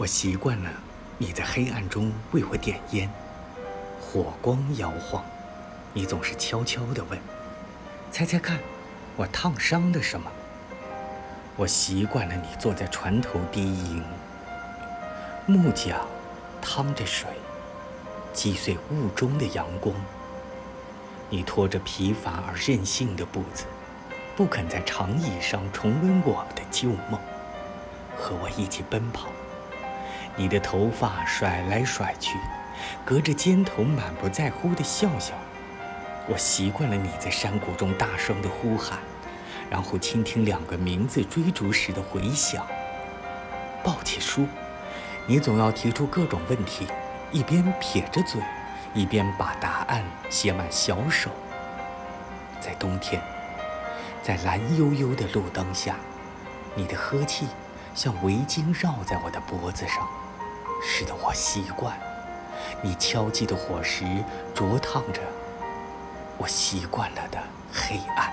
我习惯了你在黑暗中为我点烟，火光摇晃，你总是悄悄地问：“猜猜看，我烫伤的什么？”我习惯了你坐在船头低吟，木桨趟着水，击碎雾中的阳光。你拖着疲乏而任性的步子，不肯在长椅上重温我们的旧梦，和我一起奔跑。你的头发甩来甩去，隔着肩头满不在乎的笑笑。我习惯了你在山谷中大声的呼喊，然后倾听两个名字追逐时的回响。抱起书，你总要提出各种问题，一边撇着嘴，一边把答案写满小手。在冬天，在蓝幽幽的路灯下，你的呵气像围巾绕在我的脖子上。使得我习惯你敲击的火石灼烫着我习惯了的黑暗。